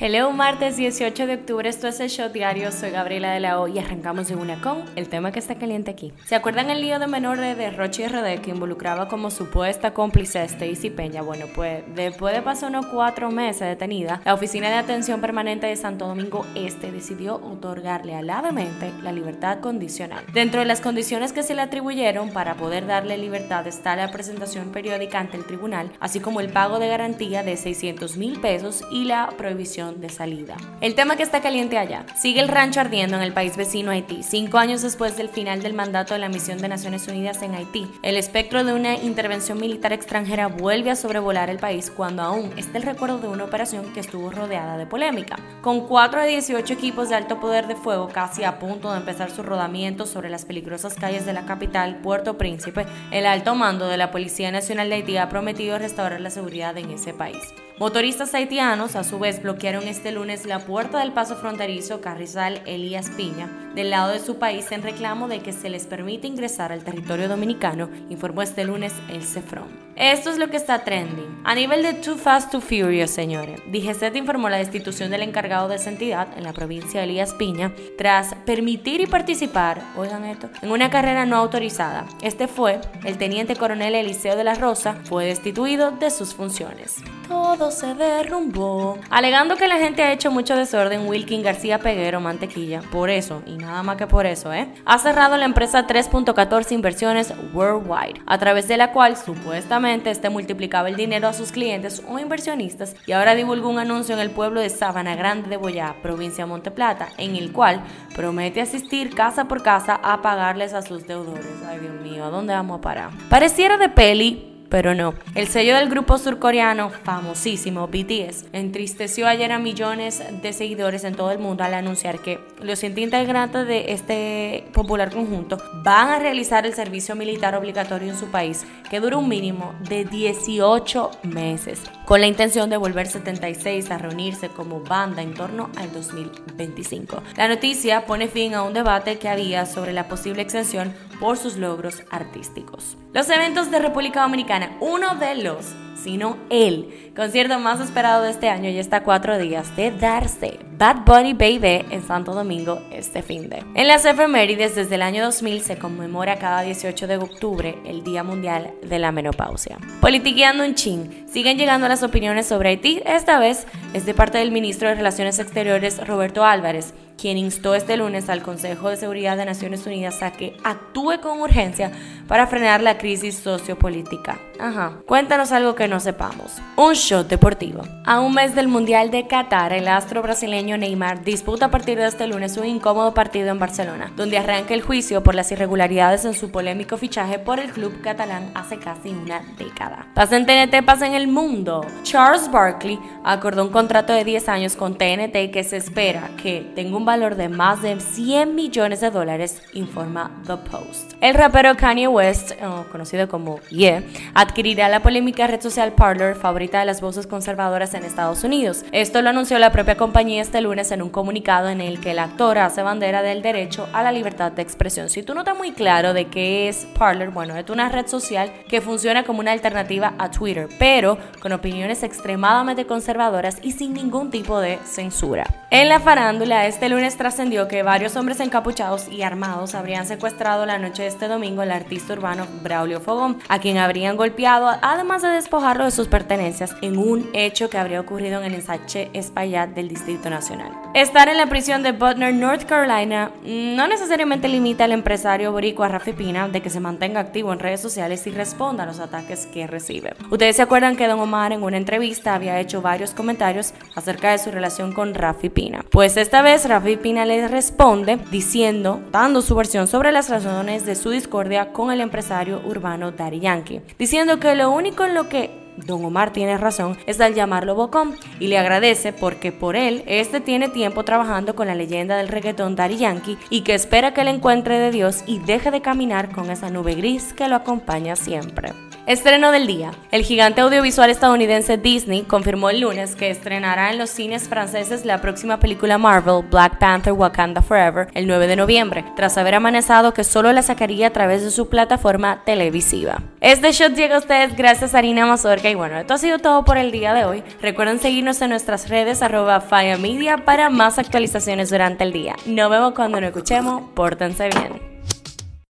Hello, martes 18 de octubre, esto es el Show Diario, soy Gabriela de la O y arrancamos de una con el tema que está caliente aquí. ¿Se acuerdan el lío de menores de Roche y RD que involucraba como supuesta cómplice a Stacy Peña? Bueno, pues después de pasar unos cuatro meses detenida, la Oficina de Atención Permanente de Santo Domingo Este decidió otorgarle a la la libertad condicional. Dentro de las condiciones que se le atribuyeron para poder darle libertad está la presentación periódica ante el tribunal, así como el pago de garantía de 600 mil pesos y la prohibición de salida. El tema que está caliente allá. Sigue el rancho ardiendo en el país vecino Haití. Cinco años después del final del mandato de la misión de Naciones Unidas en Haití, el espectro de una intervención militar extranjera vuelve a sobrevolar el país cuando aún está el recuerdo de una operación que estuvo rodeada de polémica. Con 4 de 18 equipos de alto poder de fuego casi a punto de empezar su rodamiento sobre las peligrosas calles de la capital, Puerto Príncipe, el alto mando de la Policía Nacional de Haití ha prometido restaurar la seguridad en ese país. Motoristas haitianos a su vez bloquearon este lunes la puerta del paso fronterizo Carrizal Elías Piña del lado de su país en reclamo de que se les permite ingresar al territorio dominicano, informó este lunes el CEFRON. Esto es lo que está trending. A nivel de Too Fast to Furious, señores, DGCET informó la destitución del encargado de esa entidad en la provincia de Elías Piña tras permitir y participar, oigan esto, en una carrera no autorizada. Este fue el teniente coronel Eliseo de la Rosa, fue destituido de sus funciones. Todo se derrumbó. Alegando que la gente ha hecho mucho desorden, Wilkin García Peguero Mantequilla, por eso, y nada más que por eso, ¿eh? Ha cerrado la empresa 3.14 Inversiones Worldwide, a través de la cual supuestamente este multiplicaba el dinero a sus clientes o inversionistas y ahora divulgó un anuncio en el pueblo de Sabana Grande de Boyá, provincia de Monteplata, en el cual promete asistir casa por casa a pagarles a sus deudores. Ay Dios mío, ¿a dónde vamos a parar? Pareciera de peli, pero no. El sello del grupo surcoreano famosísimo BTS entristeció ayer a millones de seguidores en todo el mundo al anunciar que los integrantes de este popular conjunto van a realizar el servicio militar obligatorio en su país, que dura un mínimo de 18 meses, con la intención de volver 76 a reunirse como banda en torno al 2025. La noticia pone fin a un debate que había sobre la posible exención por sus logros artísticos. Los eventos de República Dominicana, uno de los, sino el concierto más esperado de este año, ya está cuatro días de darse. Bad Bunny Baby en Santo Domingo este fin de. En las efemérides, desde el año 2000 se conmemora cada 18 de octubre el Día Mundial de la Menopausia. Politiqueando un chin, siguen llegando las opiniones sobre Haití. Esta vez es de parte del ministro de Relaciones Exteriores Roberto Álvarez quien instó este lunes al Consejo de Seguridad de Naciones Unidas a que actúe con urgencia para frenar la crisis sociopolítica. Ajá, cuéntanos algo que no sepamos. Un shot deportivo. A un mes del Mundial de Qatar, el astro brasileño Neymar disputa a partir de este lunes un incómodo partido en Barcelona, donde arranca el juicio por las irregularidades en su polémico fichaje por el club catalán hace casi una década. Pasa en TNT, pasa en el mundo. Charles Barkley acordó un contrato de 10 años con TNT que se espera que tenga un valor de más de 100 millones de dólares, informa The Post. El rapero Kanye West, conocido como Ye, adquirirá la polémica red social Parler, favorita de las voces conservadoras en Estados Unidos. Esto lo anunció la propia compañía este lunes en un comunicado en el que el actor hace bandera del derecho a la libertad de expresión. Si tú no estás muy claro de qué es Parler, bueno, es una red social que funciona como una alternativa a Twitter, pero con opiniones extremadamente conservadoras y sin ningún tipo de censura. En la farándula, este lunes trascendió que varios hombres encapuchados y armados habrían secuestrado la noche de este domingo al artista urbano Braulio Fogón, a quien habrían golpeado, además de despojarlo de sus pertenencias, en un hecho que habría ocurrido en el ensache Espaillat del Distrito Nacional. Estar en la prisión de Butner, North Carolina, no necesariamente limita al empresario boricua Rafi Pina de que se mantenga activo en redes sociales y responda a los ataques que recibe. Ustedes se acuerdan que Don Omar en una entrevista había hecho varios comentarios acerca de su relación con Rafi Pina. Pues esta vez Rafi Pina le responde diciendo, dando su versión sobre las razones de su discordia con el empresario urbano Daddy Yankee, diciendo que lo único en lo que Don Omar tiene razón es al llamarlo Bocón y le agradece porque por él este tiene tiempo trabajando con la leyenda del reggaetón Daddy Yankee y que espera que le encuentre de Dios y deje de caminar con esa nube gris que lo acompaña siempre. Estreno del día. El gigante audiovisual estadounidense Disney confirmó el lunes que estrenará en los cines franceses la próxima película Marvel, Black Panther Wakanda Forever, el 9 de noviembre, tras haber amenazado que solo la sacaría a través de su plataforma televisiva. Este shot llega a ustedes gracias a Arina Mazorca y bueno, esto ha sido todo por el día de hoy. Recuerden seguirnos en nuestras redes arroba Media para más actualizaciones durante el día. Nos vemos cuando nos escuchemos. Pórtense bien.